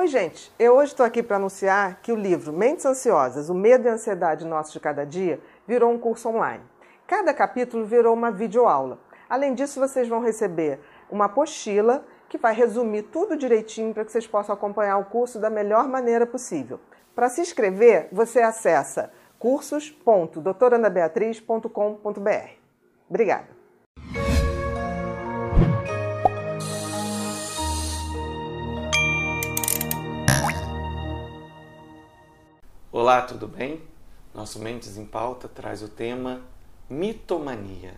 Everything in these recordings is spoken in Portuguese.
Oi, gente. Eu hoje estou aqui para anunciar que o livro Mentes Ansiosas, o Medo e a Ansiedade Nossos de Cada Dia, virou um curso online. Cada capítulo virou uma videoaula. Além disso, vocês vão receber uma apostila que vai resumir tudo direitinho para que vocês possam acompanhar o curso da melhor maneira possível. Para se inscrever, você acessa cursos.doutorandabeatriz.com.br. Obrigada. Olá, tudo bem? Nosso Mentes em Pauta traz o tema mitomania.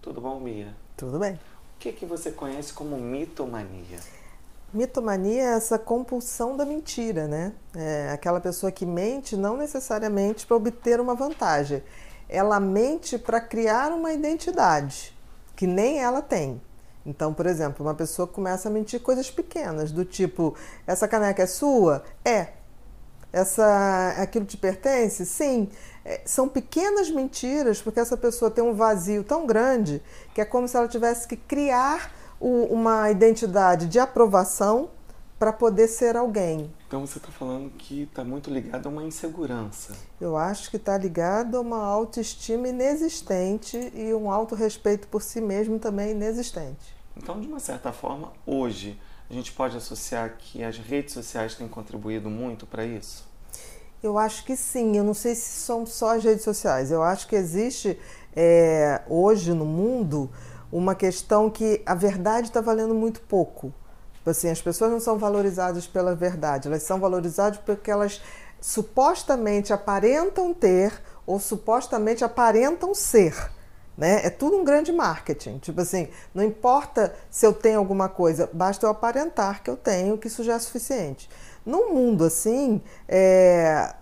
Tudo bom, Mia? Tudo bem. O que, que você conhece como mitomania? Mitomania é essa compulsão da mentira, né? É aquela pessoa que mente não necessariamente para obter uma vantagem. Ela mente para criar uma identidade que nem ela tem. Então, por exemplo, uma pessoa começa a mentir coisas pequenas, do tipo: essa caneca é sua? É. Essa, aquilo te pertence? Sim. É, são pequenas mentiras, porque essa pessoa tem um vazio tão grande que é como se ela tivesse que criar uma identidade de aprovação para poder ser alguém. Então você está falando que está muito ligado a uma insegurança. Eu acho que está ligado a uma autoestima inexistente e um autorrespeito por si mesmo também inexistente. Então, de uma certa forma, hoje a gente pode associar que as redes sociais têm contribuído muito para isso? Eu acho que sim. Eu não sei se são só as redes sociais. Eu acho que existe é, hoje no mundo uma questão que a verdade está valendo muito pouco. Assim, as pessoas não são valorizadas pela verdade, elas são valorizadas porque elas supostamente aparentam ter ou supostamente aparentam ser. Né? É tudo um grande marketing. Tipo assim, não importa se eu tenho alguma coisa, basta eu aparentar que eu tenho, que isso já é suficiente. Num mundo assim, é,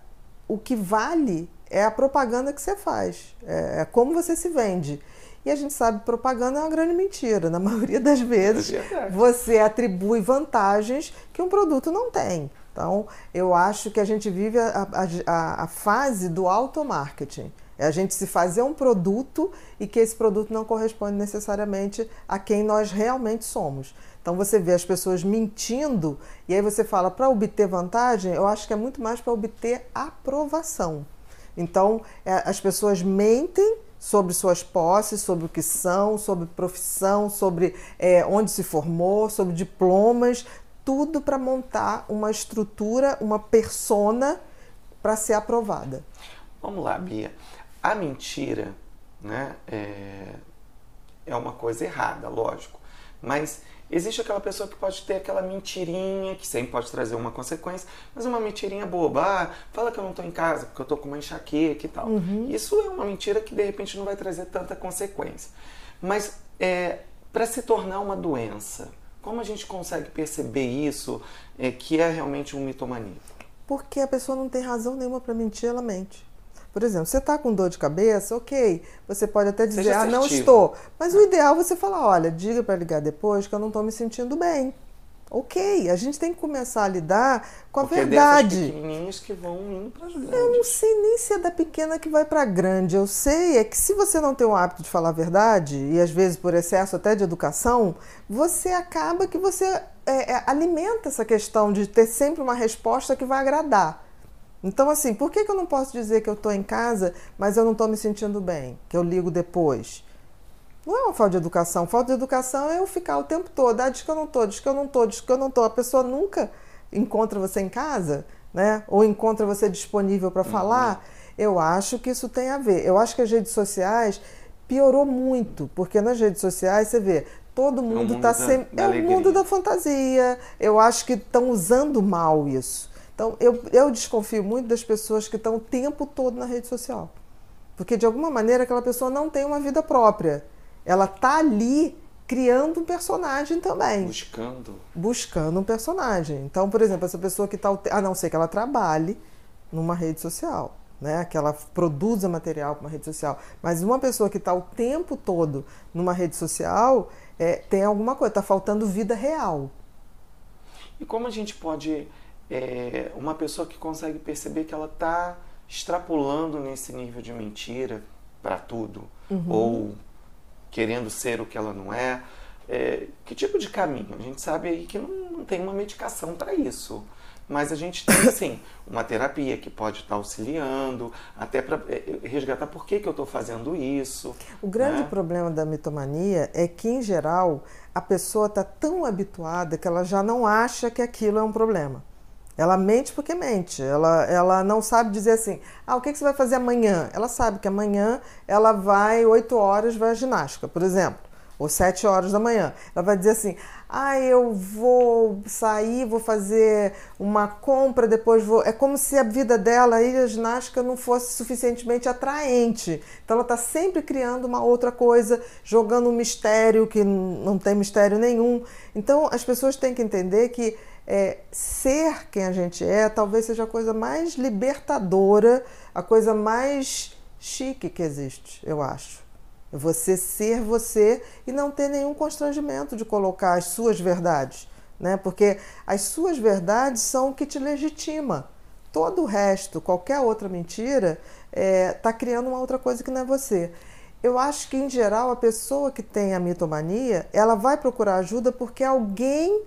o que vale é a propaganda que você faz, é, é como você se vende. E a gente sabe que propaganda é uma grande mentira. Na maioria das vezes, é você atribui vantagens que um produto não tem. Então, eu acho que a gente vive a, a, a fase do automarketing. É a gente se fazer um produto e que esse produto não corresponde necessariamente a quem nós realmente somos. Então você vê as pessoas mentindo e aí você fala para obter vantagem, eu acho que é muito mais para obter aprovação. Então é, as pessoas mentem sobre suas posses, sobre o que são, sobre profissão, sobre é, onde se formou, sobre diplomas, tudo para montar uma estrutura, uma persona para ser aprovada. Vamos lá, Bia. A mentira né, é, é uma coisa errada, lógico, mas Existe aquela pessoa que pode ter aquela mentirinha, que sempre pode trazer uma consequência, mas uma mentirinha boba. Ah, fala que eu não estou em casa porque eu estou com uma enxaqueca e tal. Uhum. Isso é uma mentira que de repente não vai trazer tanta consequência. Mas é, para se tornar uma doença, como a gente consegue perceber isso, é, que é realmente um mitomania? Porque a pessoa não tem razão nenhuma para mentir, ela mente. Por exemplo, você está com dor de cabeça, ok. Você pode até dizer, ah, não estou. Mas o ideal é você falar, olha, diga para ligar depois que eu não estou me sentindo bem. Ok, a gente tem que começar a lidar com a Porque verdade. É pequenininhos que vão indo para as grandes. Eu não sei nem se é da pequena que vai para a grande. Eu sei é que se você não tem o hábito de falar a verdade, e às vezes por excesso até de educação, você acaba que você é, é, alimenta essa questão de ter sempre uma resposta que vai agradar. Então, assim, por que, que eu não posso dizer que eu estou em casa, mas eu não estou me sentindo bem? Que eu ligo depois? Não é uma falta de educação. Falta de educação é eu ficar o tempo todo. Ah, diz que eu não estou, diz que eu não estou, diz que eu não estou. A pessoa nunca encontra você em casa, né? Ou encontra você disponível para uhum. falar. Eu acho que isso tem a ver. Eu acho que as redes sociais piorou muito, porque nas redes sociais você vê todo mundo está é sempre. É o mundo da fantasia. Eu acho que estão usando mal isso. Então, eu, eu desconfio muito das pessoas que estão o tempo todo na rede social. Porque, de alguma maneira, aquela pessoa não tem uma vida própria. Ela está ali criando um personagem também. Buscando. Buscando um personagem. Então, por exemplo, essa pessoa que está. A não ser que ela trabalhe numa rede social. Né, que ela produza material para uma rede social. Mas uma pessoa que está o tempo todo numa rede social é, tem alguma coisa, está faltando vida real. E como a gente pode é, uma pessoa que consegue perceber que ela está extrapolando nesse nível de mentira para tudo, uhum. ou querendo ser o que ela não é. é. Que tipo de caminho? A gente sabe aí que não, não tem uma medicação para isso. Mas a gente tem, assim, uma terapia que pode estar auxiliando, até para eh, resgatar por que, que eu estou fazendo isso. O grande né? problema da mitomania é que, em geral, a pessoa está tão habituada que ela já não acha que aquilo é um problema. Ela mente porque mente. Ela, ela não sabe dizer assim, ah, o que, que você vai fazer amanhã? Ela sabe que amanhã ela vai 8 horas, vai à ginástica, por exemplo, ou 7 horas da manhã. Ela vai dizer assim, ah, eu vou sair, vou fazer uma compra, depois vou. É como se a vida dela aí, a ginástica, não fosse suficientemente atraente. Então ela está sempre criando uma outra coisa, jogando um mistério que não tem mistério nenhum. Então as pessoas têm que entender que é, ser quem a gente é talvez seja a coisa mais libertadora, a coisa mais chique que existe, eu acho. Você ser você e não ter nenhum constrangimento de colocar as suas verdades, né? Porque as suas verdades são o que te legitima. Todo o resto, qualquer outra mentira, está é, tá criando uma outra coisa que não é você. Eu acho que, em geral, a pessoa que tem a mitomania, ela vai procurar ajuda porque alguém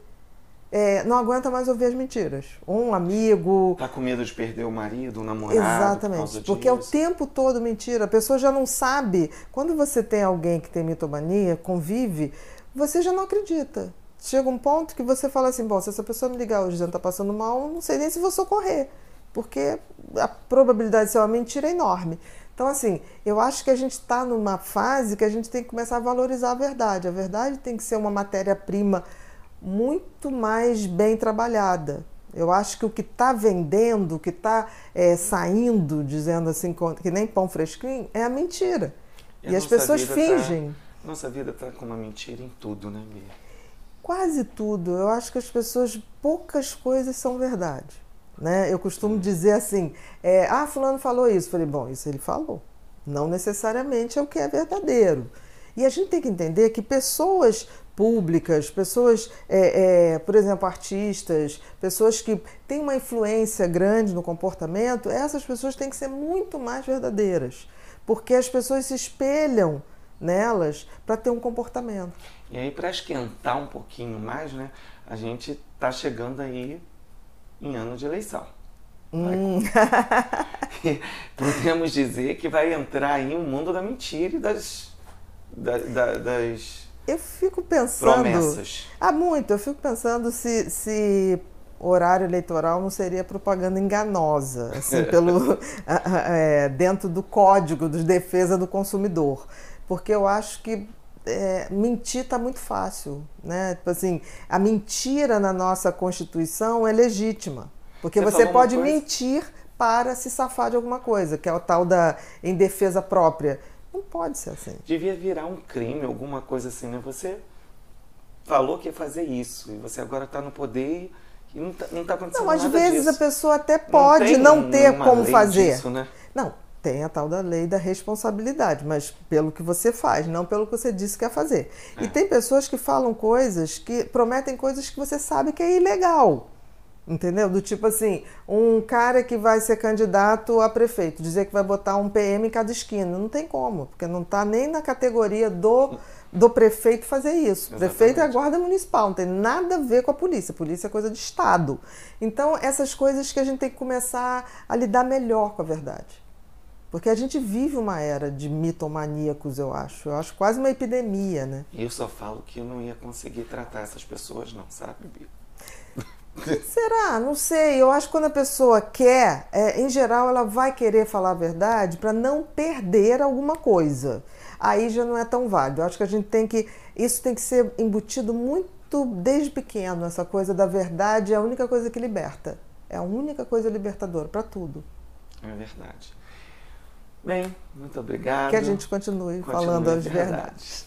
é, não aguenta mais ouvir as mentiras. Um amigo. Tá com medo de perder o marido, o namorado. Exatamente. Por porque é o tempo todo mentira. A pessoa já não sabe. Quando você tem alguém que tem mitomania, convive, você já não acredita. Chega um ponto que você fala assim: bom, se essa pessoa me ligar hoje que tá passando mal, não sei nem se vou socorrer. Porque a probabilidade de ser uma mentira é enorme. Então, assim, eu acho que a gente está numa fase que a gente tem que começar a valorizar a verdade. A verdade tem que ser uma matéria-prima muito mais bem trabalhada. Eu acho que o que está vendendo, o que está é, saindo, dizendo assim, que nem pão fresquinho, é a mentira. E, e as pessoas fingem. Tá, nossa vida está com uma mentira em tudo, né, Bia? Quase tudo. Eu acho que as pessoas, poucas coisas são verdade. Né? Eu costumo dizer assim: é, ah, Fulano falou isso. Falei, bom, isso ele falou. Não necessariamente é o que é verdadeiro. E a gente tem que entender que pessoas públicas, pessoas, é, é, por exemplo, artistas, pessoas que têm uma influência grande no comportamento, essas pessoas têm que ser muito mais verdadeiras, porque as pessoas se espelham nelas para ter um comportamento. E aí, para esquentar um pouquinho mais, né, a gente está chegando aí em ano de eleição. Hum. Podemos dizer que vai entrar aí o um mundo da mentira e das, da, da, das eu fico pensando. Promessas. Há muito, eu fico pensando se, se horário eleitoral não seria propaganda enganosa, assim, pelo, é, dentro do código de defesa do consumidor. Porque eu acho que é, mentir está muito fácil. Né? Tipo assim, a mentira na nossa Constituição é legítima. Porque você, você pode mentir para se safar de alguma coisa, que é o tal da em defesa própria. Não pode ser assim. Devia virar um crime, alguma coisa assim, né? Você falou que ia fazer isso e você agora está no poder e não está tá acontecendo não, às vezes disso. a pessoa até pode não, não ter como fazer. Disso, né? Não, tem a tal da lei da responsabilidade, mas pelo que você faz, não pelo que você disse que ia fazer. É. E tem pessoas que falam coisas que prometem coisas que você sabe que é ilegal. Entendeu? Do tipo assim, um cara que vai ser candidato a prefeito, dizer que vai botar um PM em cada esquina. Não tem como, porque não está nem na categoria do, do prefeito fazer isso. O prefeito é a guarda municipal, não tem nada a ver com a polícia. A polícia é coisa de Estado. Então, essas coisas que a gente tem que começar a lidar melhor com a verdade. Porque a gente vive uma era de mitomaníacos, eu acho. Eu acho quase uma epidemia, né? Eu só falo que eu não ia conseguir tratar essas pessoas, não, sabe, Bia? Será? Não sei. Eu acho que quando a pessoa quer, é, em geral, ela vai querer falar a verdade para não perder alguma coisa. Aí já não é tão válido. Eu acho que a gente tem que. Isso tem que ser embutido muito desde pequeno. Essa coisa da verdade é a única coisa que liberta. É a única coisa libertadora para tudo. É verdade. Bem, muito obrigado. Que a gente continue, continue falando as verdades. verdades.